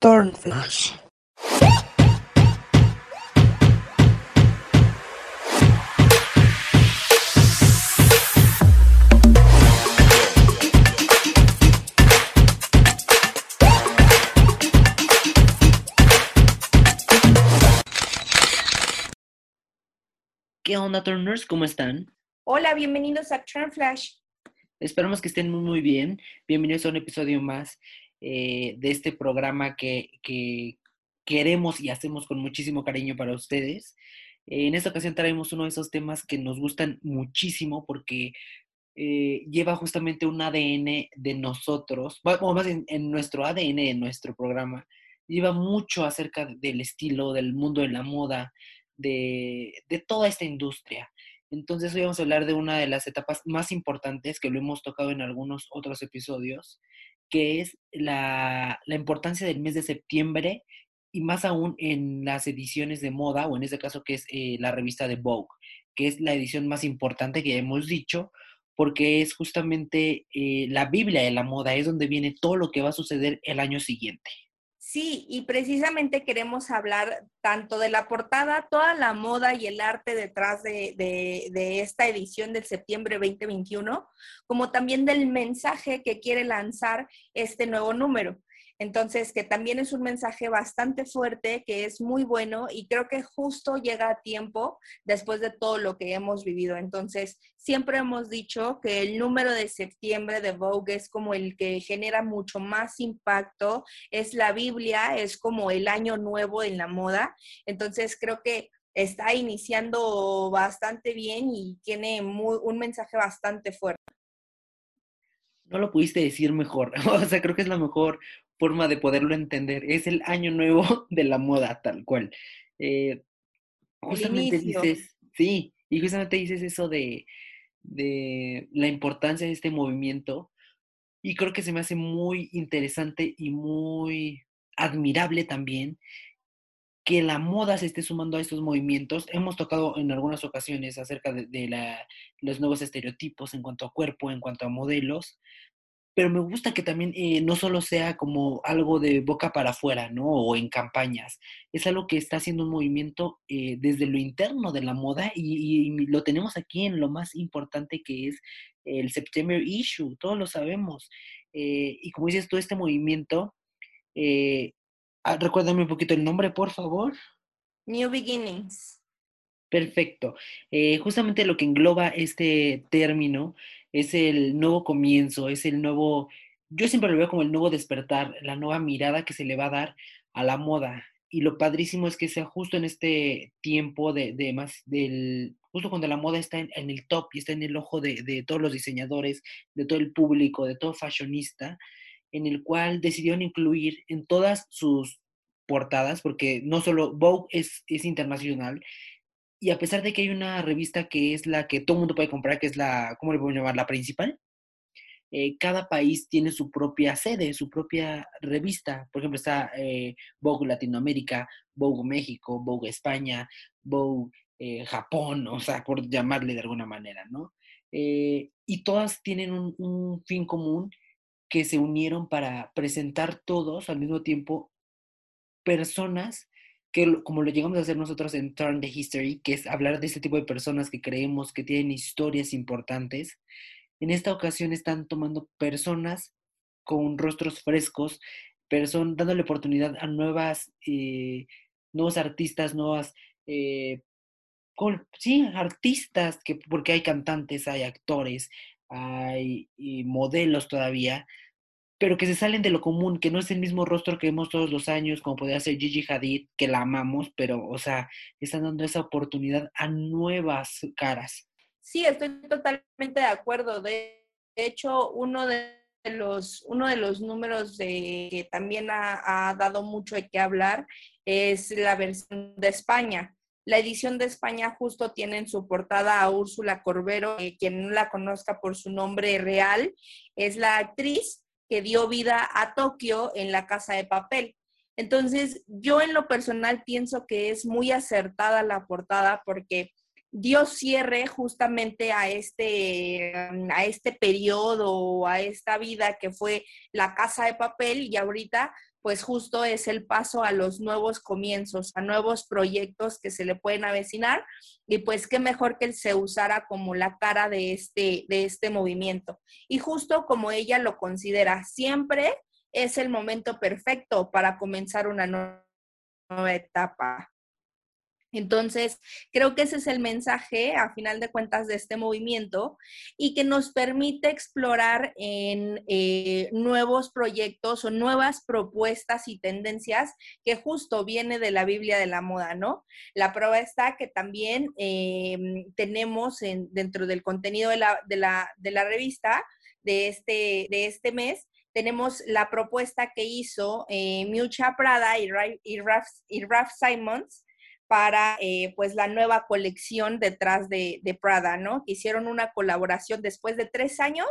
Turnflash. ¿Qué onda, Turners? ¿Cómo están? Hola, bienvenidos a Turnflash. Esperamos que estén muy, muy bien. Bienvenidos a un episodio más eh, de este programa que, que queremos y hacemos con muchísimo cariño para ustedes. en esta ocasión traemos uno de esos temas que nos gustan muchísimo porque eh, lleva justamente un ADN de nosotros, o más en, en nuestro ADN, de nuestro programa, lleva mucho acerca del estilo, del mundo de la moda, de, de toda esta industria. Entonces hoy vamos a hablar de una de las etapas más importantes que lo hemos tocado en algunos otros episodios, que es la, la, importancia del mes de septiembre y más aún en las ediciones de moda, o en este caso que es eh, la revista de Vogue, que es la edición más importante que hemos dicho, porque es justamente eh, la Biblia de la moda, es donde viene todo lo que va a suceder el año siguiente. Sí, y precisamente queremos hablar tanto de la portada, toda la moda y el arte detrás de, esta edición del septiembre 2021, como también del mensaje que quiere lanzar este nuevo número. Entonces, que también es un mensaje bastante fuerte, que es muy bueno y creo que justo llega a tiempo después de todo lo que hemos vivido. Entonces, siempre hemos dicho que el número de septiembre de Vogue es como el que genera mucho más impacto, es la Biblia, es como el año nuevo en la moda. Entonces, creo que está iniciando bastante bien y tiene muy, un mensaje bastante fuerte. No lo pudiste decir mejor, o sea, creo que es la mejor forma de poderlo entender. Es el año nuevo de la moda, tal cual. Eh, justamente dices, sí, y justamente dices eso de, de la importancia de este movimiento. Y creo que se me hace muy interesante y muy admirable también que la moda se esté sumando a estos movimientos. Hemos tocado en algunas ocasiones acerca de, de la, los nuevos estereotipos en cuanto a cuerpo, en cuanto a modelos, pero me gusta que también eh, no solo sea como algo de boca para afuera, ¿no? O en campañas. Es algo que está haciendo un movimiento eh, desde lo interno de la moda y, y, lo tenemos aquí en lo más importante que es el September Issue, todos lo sabemos. Eh, y como dices tú, este movimiento, ah, recuérdame un poquito el nombre, por favor. New Beginnings. Perfecto. justamente lo que engloba este término es el nuevo comienzo, es el nuevo, yo siempre lo veo como el nuevo despertar, la nueva mirada que se le va a dar a la moda. Y lo padrísimo es que sea justo en este tiempo de, de más del, justo cuando la moda está en, el top y está en el ojo de, de todos los diseñadores, de todo el público, de todo fashionista, en el cual decidieron incluir en todas sus portadas, porque no solo Vogue es, es internacional, y a pesar de que hay una revista que es la que todo el mundo puede comprar, que es la, ¿cómo le podemos llamar? La principal, eh, cada país tiene su propia sede, su propia revista. Por ejemplo, está eh, Vogue Latinoamérica, Vogue México, Vogue España, Vogue eh, Japón, o sea, por llamarle de alguna manera, ¿no? Eh, y todas tienen un, un fin común que se unieron para presentar todos al mismo tiempo personas como lo llegamos a hacer nosotros en Turn the History, que es hablar de este tipo de personas que creemos que tienen historias importantes, en esta ocasión están tomando personas con rostros frescos, person dándole oportunidad a nuevas, eh, nuevos artistas, nuevas, eh, sí, artistas, que, porque hay cantantes, hay actores, hay modelos todavía, pero que se salen de lo común, que no es el mismo rostro que vemos todos los años, como podría ser Gigi Hadid, que la amamos, pero, o sea, están dando esa oportunidad a nuevas caras. Sí, estoy totalmente de acuerdo. De hecho, uno de los, uno de los números de, que también ha, ha dado mucho de qué hablar es la versión de España. La edición de España justo tiene en su portada a Úrsula Corbero, eh, quien no la conozca por su nombre real, es la actriz que dio vida a Tokio en la casa de papel. Entonces, yo en lo personal pienso que es muy acertada la portada porque dio cierre justamente a este, a este periodo, a esta vida que fue la casa de papel y ahorita pues justo es el paso a los nuevos comienzos, a nuevos proyectos que se le pueden avecinar y pues qué mejor que él se usara como la cara de este, de este movimiento. Y justo como ella lo considera, siempre es el momento perfecto para comenzar una nueva etapa. Entonces, creo que ese es el mensaje, a final de cuentas, de este movimiento y que nos permite explorar en eh, nuevos proyectos o nuevas propuestas y tendencias que justo viene de la Biblia de la moda, ¿no? La prueba está que también eh, tenemos dentro del contenido de la, de la, revista de este, de este mes, tenemos la propuesta que hizo eh, Prada y, y, y Ralph Simons para eh, pues la nueva colección detrás de, Prada, ¿no? Que hicieron una colaboración después de tres años,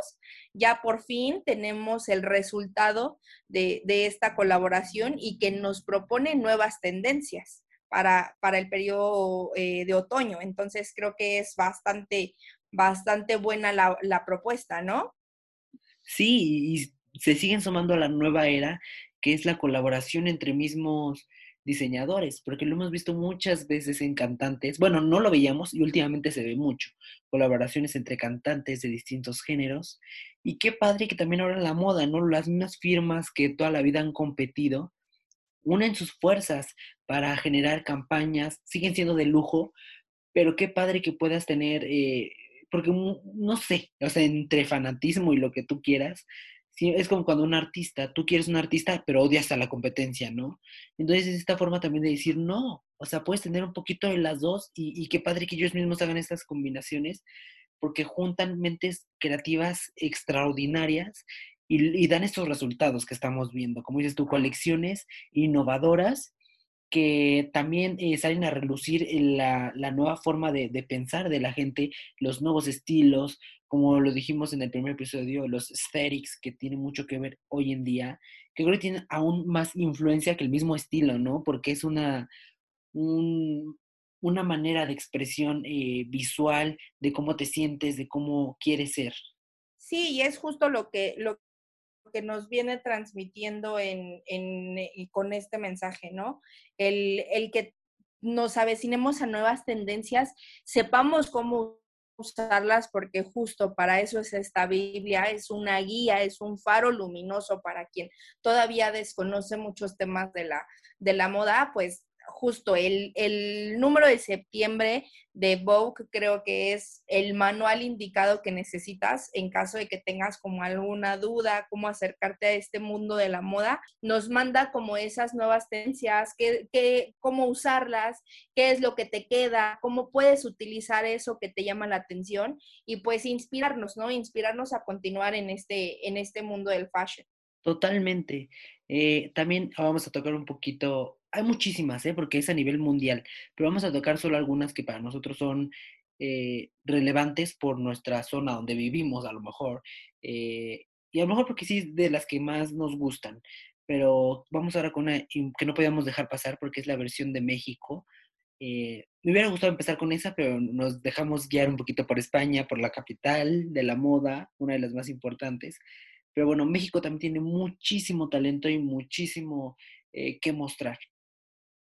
ya por fin tenemos el resultado de, esta colaboración y que nos propone nuevas tendencias para, para el periodo eh, de otoño. Entonces creo que es bastante, bastante buena la, la propuesta, ¿no? Sí, y se siguen sumando a la nueva era, que es la colaboración entre mismos diseñadores, porque lo hemos visto muchas veces en cantantes, bueno, no lo veíamos y últimamente se ve mucho, colaboraciones entre cantantes de distintos géneros, y qué padre que también ahora la moda, ¿no? Las mismas firmas que toda la vida han competido, unen sus fuerzas para generar campañas, siguen siendo de lujo, pero qué padre que puedas tener, eh, porque no sé, o sea, entre fanatismo y lo que tú quieras, es como cuando un artista, tú quieres un artista, pero odias a la competencia, ¿no? Entonces es esta forma también de decir, no, o sea, puedes tener un poquito de las dos y, qué padre que ellos mismos hagan estas combinaciones, porque juntan mentes creativas extraordinarias y, dan estos resultados que estamos viendo, como dices tú, colecciones innovadoras que también eh, salen a relucir la, la nueva forma de, de, pensar de la gente, los nuevos estilos, como lo dijimos en el primer episodio, los aesthetics que tienen mucho que ver hoy en día, que creo que tienen aún más influencia que el mismo estilo, ¿no? Porque es una, una manera de expresión eh, visual de cómo te sientes, de cómo quieres ser. Sí, y es justo lo que, lo que nos viene transmitiendo en, eh, con este mensaje, ¿no? El, el que nos avecinemos a nuevas tendencias, sepamos cómo usarlas porque justo para eso es esta Biblia, es una guía, es un faro luminoso para quien todavía desconoce muchos temas de la, de la moda, pues justo el, el, número de septiembre de Vogue creo que es el manual indicado que necesitas en caso de que tengas como alguna duda, cómo acercarte a este mundo de la moda. Nos manda como esas nuevas tendencias, qué, cómo usarlas, qué es lo que te queda, cómo puedes utilizar eso que te llama la atención y pues inspirarnos, ¿no? Inspirarnos a continuar en este, en este mundo del fashion. Totalmente. Eh, también vamos a tocar un poquito hay muchísimas, ¿eh? porque es a nivel mundial, pero vamos a tocar solo algunas que para nosotros son eh, relevantes por nuestra zona donde vivimos, a lo mejor, eh, y a lo mejor porque sí de las que más nos gustan, pero vamos ahora con una que no podíamos dejar pasar porque es la versión de México. me hubiera gustado empezar con esa, pero nos dejamos guiar un poquito por España, por la capital de la moda, una de las más importantes. Pero bueno, México también tiene muchísimo talento y muchísimo que mostrar.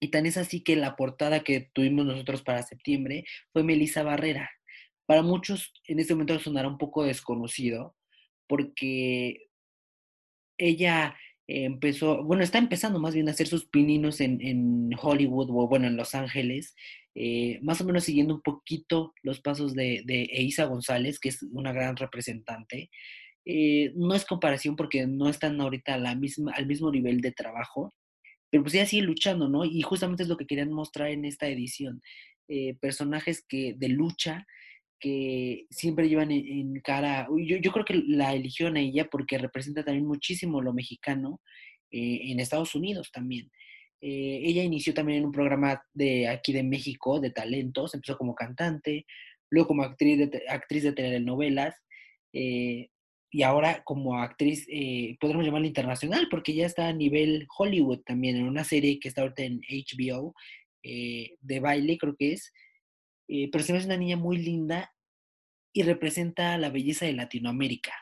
Y tan es así que la portada que tuvimos nosotros para septiembre fue Melissa Barrera. Para muchos en este momento sonará un poco desconocido porque ella empezó, bueno, está empezando más bien a hacer sus pininos en, Hollywood o bueno, en Los Ángeles, eh, más o menos siguiendo un poquito los pasos de, de Eiza González, que es una gran representante. Eh, no es comparación porque no están ahorita a la misma, al mismo nivel de trabajo, pero pues ella sigue luchando, ¿no? Y justamente es lo que querían mostrar en esta edición. Eh, personajes que de lucha que siempre llevan en, cara, yo, yo, creo que la eligieron a ella porque representa también muchísimo lo mexicano eh, en Estados Unidos también. Eh, ella inició también en un programa de aquí de México de talentos, empezó como cantante, luego como actriz de, actriz de telenovelas, y ahora como actriz, eh, podemos llamarla internacional, porque ya está a nivel Hollywood también, en una serie que está ahorita en HBO, eh, de baile creo que es, eh, pero se me hace una niña muy linda y representa la belleza de Latinoamérica.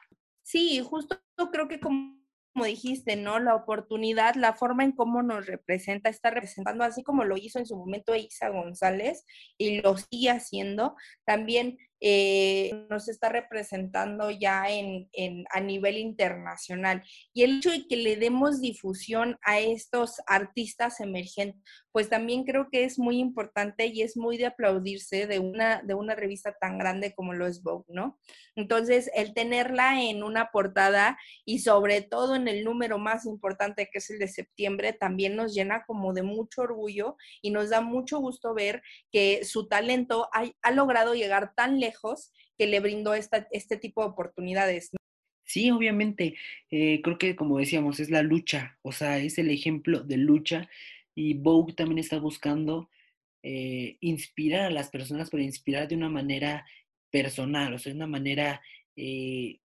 Sí, justo creo que como como dijiste, ¿no? La oportunidad, la forma en cómo nos representa, está representando, así como lo hizo en su momento Isa González y lo sigue haciendo, también eh, nos está representando ya en, a nivel internacional. Y el hecho de que le demos difusión a estos artistas emergentes, pues también creo que es muy importante y es muy de aplaudirse de una, de una revista tan grande como lo es Vogue, ¿no? Entonces, el tenerla en una portada y sobre todo en el número más importante que es el de septiembre, también nos llena como de mucho orgullo y nos da mucho gusto ver que su talento ha, ha logrado llegar tan lejos que le brindó esta, este tipo de oportunidades. Sí, obviamente, eh, creo que como decíamos, es la lucha, o sea, es el ejemplo de lucha y Vogue también está buscando eh, inspirar a las personas, pero inspirar de una manera personal, o sea, de una manera eh,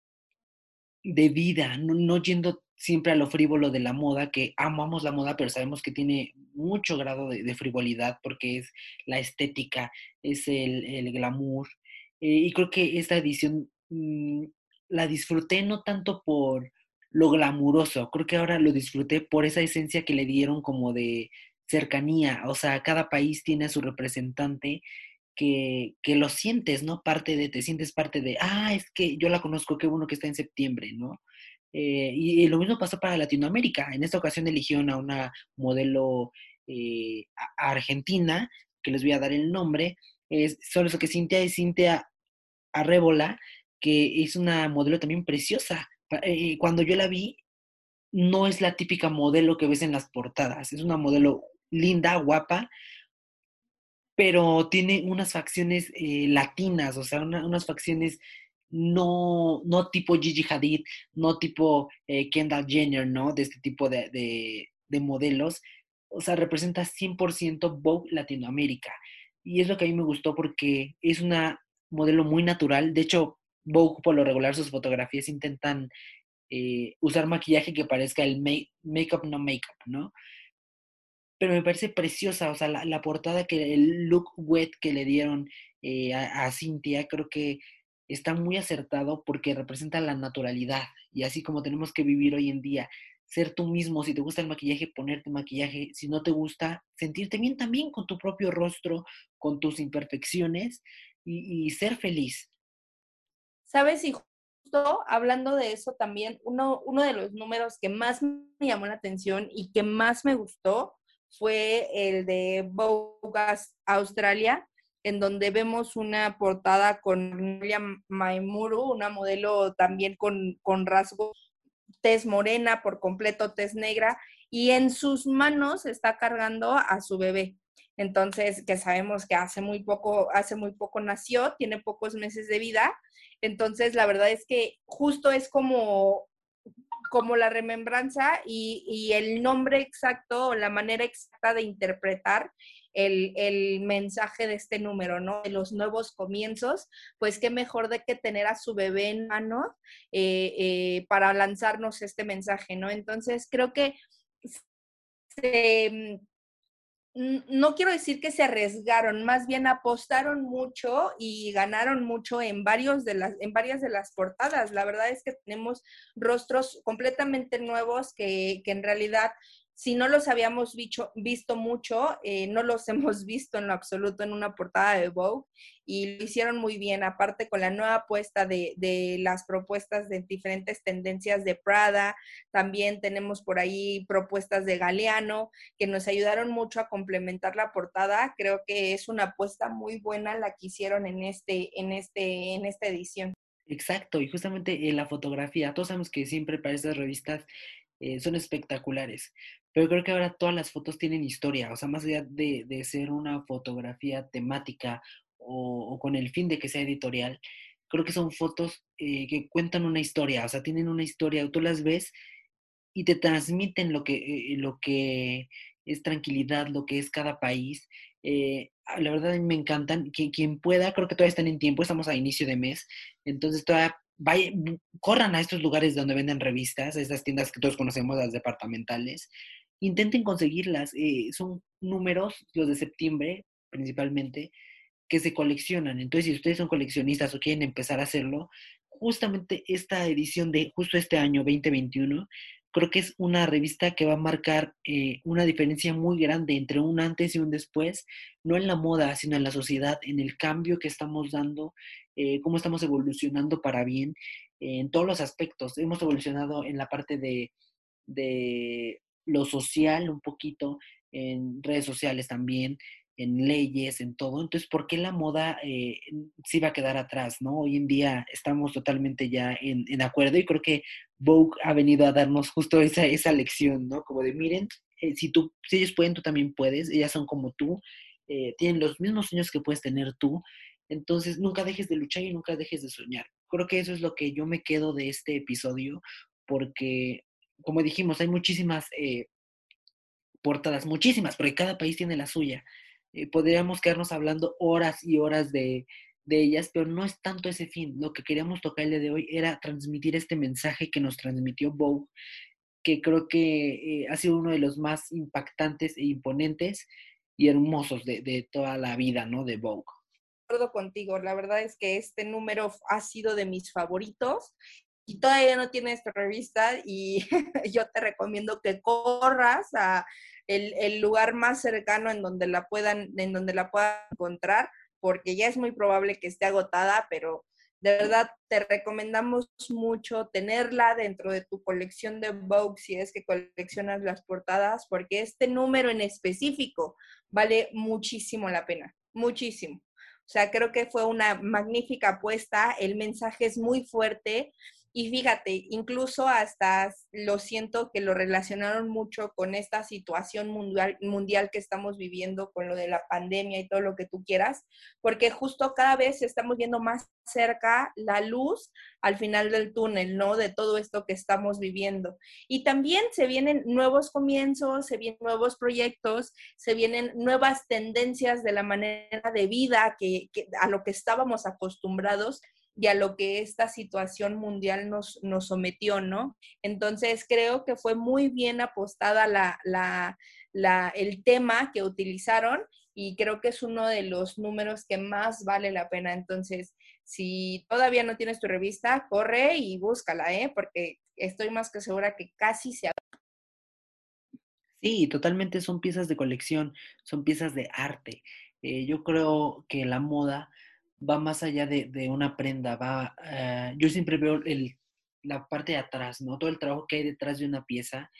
de vida, no, yendo siempre a lo frívolo de la moda, que amamos la moda, pero sabemos que tiene mucho grado de, frivolidad porque es la estética, es el, el glamour, eh, y creo que esta edición mm, la disfruté no tanto por lo glamuroso, creo que ahora lo disfruté por esa esencia que le dieron como de cercanía, o sea, cada país tiene a su representante que, que lo sientes, ¿no? Parte de, te sientes parte de, ah, es que yo la conozco, qué bueno que está en septiembre, ¿no? Eh, y, lo mismo pasó para Latinoamérica. En esta ocasión eligieron a una modelo eh, argentina, que les voy a dar el nombre. Es solo eso que Cintia es Cintia Arrébola, que es una modelo también preciosa. Eh, cuando yo la vi, no es la típica modelo que ves en las portadas, es una modelo linda, guapa, pero tiene unas facciones eh, latinas, o sea, unas facciones no, no tipo Gigi Hadid, no tipo eh, Kendall Jenner, ¿no? De este tipo de, de, de modelos. O sea, representa 100% Vogue Latinoamérica. Y es lo que a mí me gustó porque es una modelo muy natural. De hecho, Vogue por lo regular sus fotografías intentan eh, usar maquillaje que parezca el make-up no make-up, ¿no? Pero me parece preciosa, o sea, la, portada, que el look wet que le dieron eh, a, a Cintia, creo que está muy acertado porque representa la naturalidad y así como tenemos que vivir hoy en día, ser tú mismo, si te gusta el maquillaje, ponerte maquillaje, si no te gusta, sentirte bien también con tu propio rostro, con tus imperfecciones y, ser feliz. ¿Sabes? Y justo hablando de eso también, uno, uno de los números que más me llamó la atención y que más me gustó fue el de Bogas Australia, en donde vemos una portada con William Maimuru, una modelo también con, con rasgos tez morena por completo, tez negra, y en sus manos está cargando a su bebé entonces que sabemos que hace muy poco, hace muy poco nació, tiene pocos meses de vida, entonces la verdad es que justo es como como la remembranza y, el nombre exacto la manera exacta de interpretar el, mensaje de este número, ¿no? De los nuevos comienzos, pues qué mejor de que tener a su bebé en mano eh, eh, para lanzarnos este mensaje, ¿no? Entonces creo que se, no quiero decir que se arriesgaron, más bien apostaron mucho y ganaron mucho en, varios de las, en varias de las portadas. La verdad es que tenemos rostros completamente nuevos que, que en realidad si no los habíamos visto mucho, eh, no los hemos visto en lo absoluto en una portada de Vogue y lo hicieron muy bien, aparte con la nueva apuesta de, de, las propuestas de diferentes tendencias de Prada, también tenemos por ahí propuestas de Galeano que nos ayudaron mucho a complementar la portada, creo que es una apuesta muy buena la que hicieron en, este, en, este, en esta edición. Exacto, y justamente en la fotografía, todos sabemos que siempre para estas revistas eh, son espectaculares, pero creo que ahora todas las fotos tienen historia, o sea, más allá de, de ser una fotografía temática o, con el fin de que sea editorial, creo que son fotos eh, que cuentan una historia, o sea, tienen una historia, tú las ves y te transmiten lo que, eh, lo que es tranquilidad, lo que es cada país. la verdad me encantan. Quien, quien pueda, creo que todavía están en tiempo, estamos a inicio de mes, entonces todavía corran a estos lugares donde venden revistas, esas tiendas que todos conocemos, las departamentales, intenten conseguirlas. Eh, son números, los de septiembre principalmente, que se coleccionan. Entonces, si ustedes son coleccionistas o quieren empezar a hacerlo, justamente esta edición de justo este año 2021 creo que es una revista que va a marcar eh, una diferencia muy grande entre un antes y un después, no en la moda, sino en la sociedad, en el cambio que estamos dando, eh, cómo estamos evolucionando para bien, en todos los aspectos. Hemos evolucionado en la parte de, de lo social un poquito, en redes sociales también, en leyes, en todo. Entonces, ¿por qué la moda eh, sí va a quedar atrás? ¿no? Hoy en día estamos totalmente ya en, acuerdo y creo que Vogue ha venido a darnos justo esa, esa lección, ¿no? Como de, miren, eh, si, tú, si ellos pueden, tú también puedes, ellas son como tú, eh, tienen los mismos sueños que puedes tener tú, entonces nunca dejes de luchar y nunca dejes de soñar. Creo que eso es lo que yo me quedo de este episodio, porque, como dijimos, hay muchísimas... Eh, portadas, muchísimas, porque cada país tiene la suya. Eh, podríamos quedarnos hablando horas y horas de, de, ellas, pero no es tanto ese fin. Lo que queríamos tocar el día de hoy era transmitir este mensaje que nos transmitió Vogue, que creo que eh, ha sido uno de los más impactantes e imponentes y hermosos de, de toda la vida, ¿no? De Vogue contigo. La verdad es que este número ha sido de mis favoritos y todavía no tienes revista y yo te recomiendo que corras a el, el, lugar más cercano en donde la puedan, en donde la puedan encontrar, porque ya es muy probable que esté agotada, pero de verdad te recomendamos mucho tenerla dentro de tu colección de Vogue si es que coleccionas las portadas, porque este número en específico vale muchísimo la pena, muchísimo. O sea, creo que fue una magnífica apuesta, el mensaje es muy fuerte y fíjate, incluso hasta lo siento que lo relacionaron mucho con esta situación mundial, mundial que estamos viviendo, con lo de la pandemia y todo lo que tú quieras, porque justo cada vez estamos viendo más cerca la luz al final del túnel, ¿no? De todo esto que estamos viviendo. Y también se vienen nuevos comienzos, se vienen nuevos proyectos, se vienen nuevas tendencias de la manera de vida que, a lo que estábamos acostumbrados y a lo que esta situación mundial nos, nos sometió, ¿no? Entonces creo que fue muy bien apostada la, la, la, el tema que utilizaron y creo que es uno de los números que más vale la pena. Entonces, si todavía no tienes tu revista, corre y búscala, ¿eh? Porque estoy más que segura que casi se Sí, totalmente son piezas de colección, son piezas de arte. Eh, yo creo que la moda va más allá de, de una prenda, va, uh, yo siempre veo el, la parte de atrás, ¿no? Todo el trabajo que hay detrás de una pieza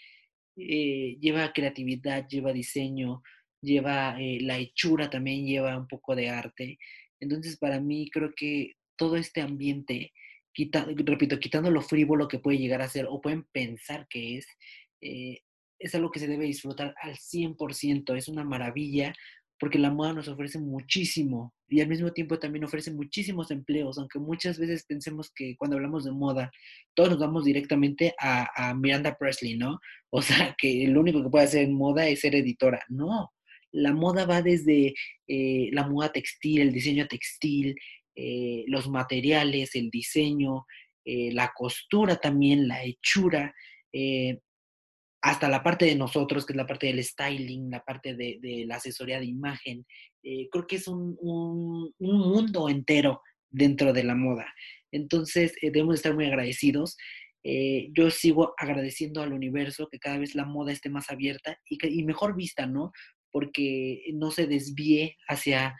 eh, lleva creatividad, lleva diseño, lleva eh, la hechura también, lleva un poco de arte. Entonces, para mí, creo que todo este ambiente, quita, repito, quitando lo frívolo que puede llegar a ser o pueden pensar que es, eh, es algo que se debe disfrutar al 100%, es una maravilla porque la moda nos ofrece muchísimo y al mismo tiempo también ofrece muchísimos empleos, aunque muchas veces pensemos que cuando hablamos de moda, todos nos vamos directamente a, a Miranda Presley, ¿no? O sea, que lo único que puede hacer en moda es ser editora. No, la moda va desde eh, la moda textil, el diseño textil, eh, los materiales, el diseño, eh, la costura también, la hechura, eh, hasta la parte de nosotros, que es la parte del styling, la parte de, la asesoría de imagen. Eh, creo que es un, un, un, mundo entero dentro de la moda. Entonces, eh, debemos estar muy agradecidos. Eh, yo sigo agradeciendo al universo que cada vez la moda esté más abierta y, mejor vista, ¿no? Porque no se desvíe hacia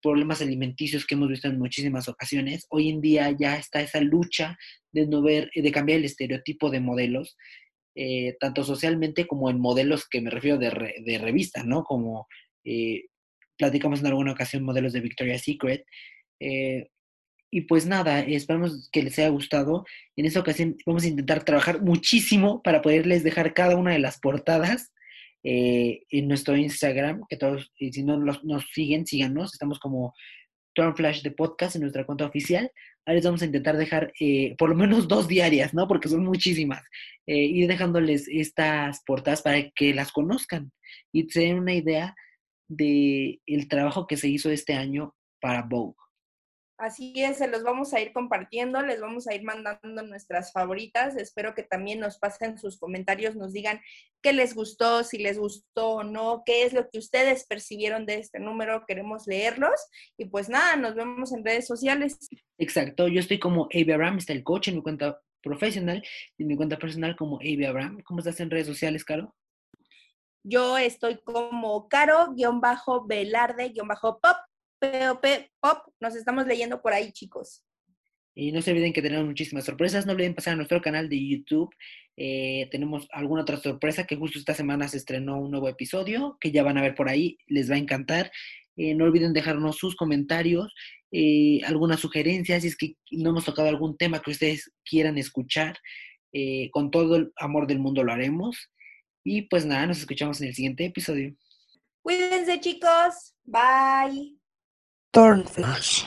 problemas alimenticios que hemos visto en muchísimas ocasiones. Hoy en día ya está esa lucha de no ver, de cambiar el estereotipo de modelos eh, tanto socialmente como en modelos que me refiero de, re, revista, ¿no? Como eh, platicamos en alguna ocasión modelos de Victoria's Secret. Eh, y pues nada, esperamos que les haya gustado. En esta ocasión vamos a intentar trabajar muchísimo para poderles dejar cada una de las portadas eh, en nuestro Instagram, que todos, si no nos siguen, síganos, estamos como Turn Flash de podcast en nuestra cuenta oficial. Ahora les vamos a intentar dejar eh, por lo menos dos diarias, ¿no? Porque son muchísimas. Eh, ir dejándoles estas portadas para que las conozcan y se den una idea de el trabajo que se hizo este año para Vogue. Así es, se los vamos a ir compartiendo, les vamos a ir mandando nuestras favoritas. Espero que también nos pasen sus comentarios, nos digan qué les gustó, si les gustó o no, qué es lo que ustedes percibieron de este número, queremos leerlos. Y pues nada, nos vemos en redes sociales. Exacto, yo estoy como Abraham, está el coach en mi cuenta profesional y mi cuenta personal como Avi Abraham. ¿Cómo estás en redes sociales, Caro? Yo estoy como Caro-Velarde-Pop, POP, Pop. Nos estamos leyendo por ahí, chicos. Y no se olviden que tenemos muchísimas sorpresas. No olviden pasar a nuestro canal de YouTube. Eh, tenemos alguna otra sorpresa que justo esta semana se estrenó un nuevo episodio que ya van a ver por ahí. Les va a encantar. Eh, no olviden dejarnos sus comentarios, eh, algunas sugerencias, si es que no hemos tocado algún tema que ustedes quieran escuchar. con todo el amor del mundo lo haremos. Y pues nada, nos escuchamos en el siguiente episodio. Cuídense chicos. Bye. thornfish.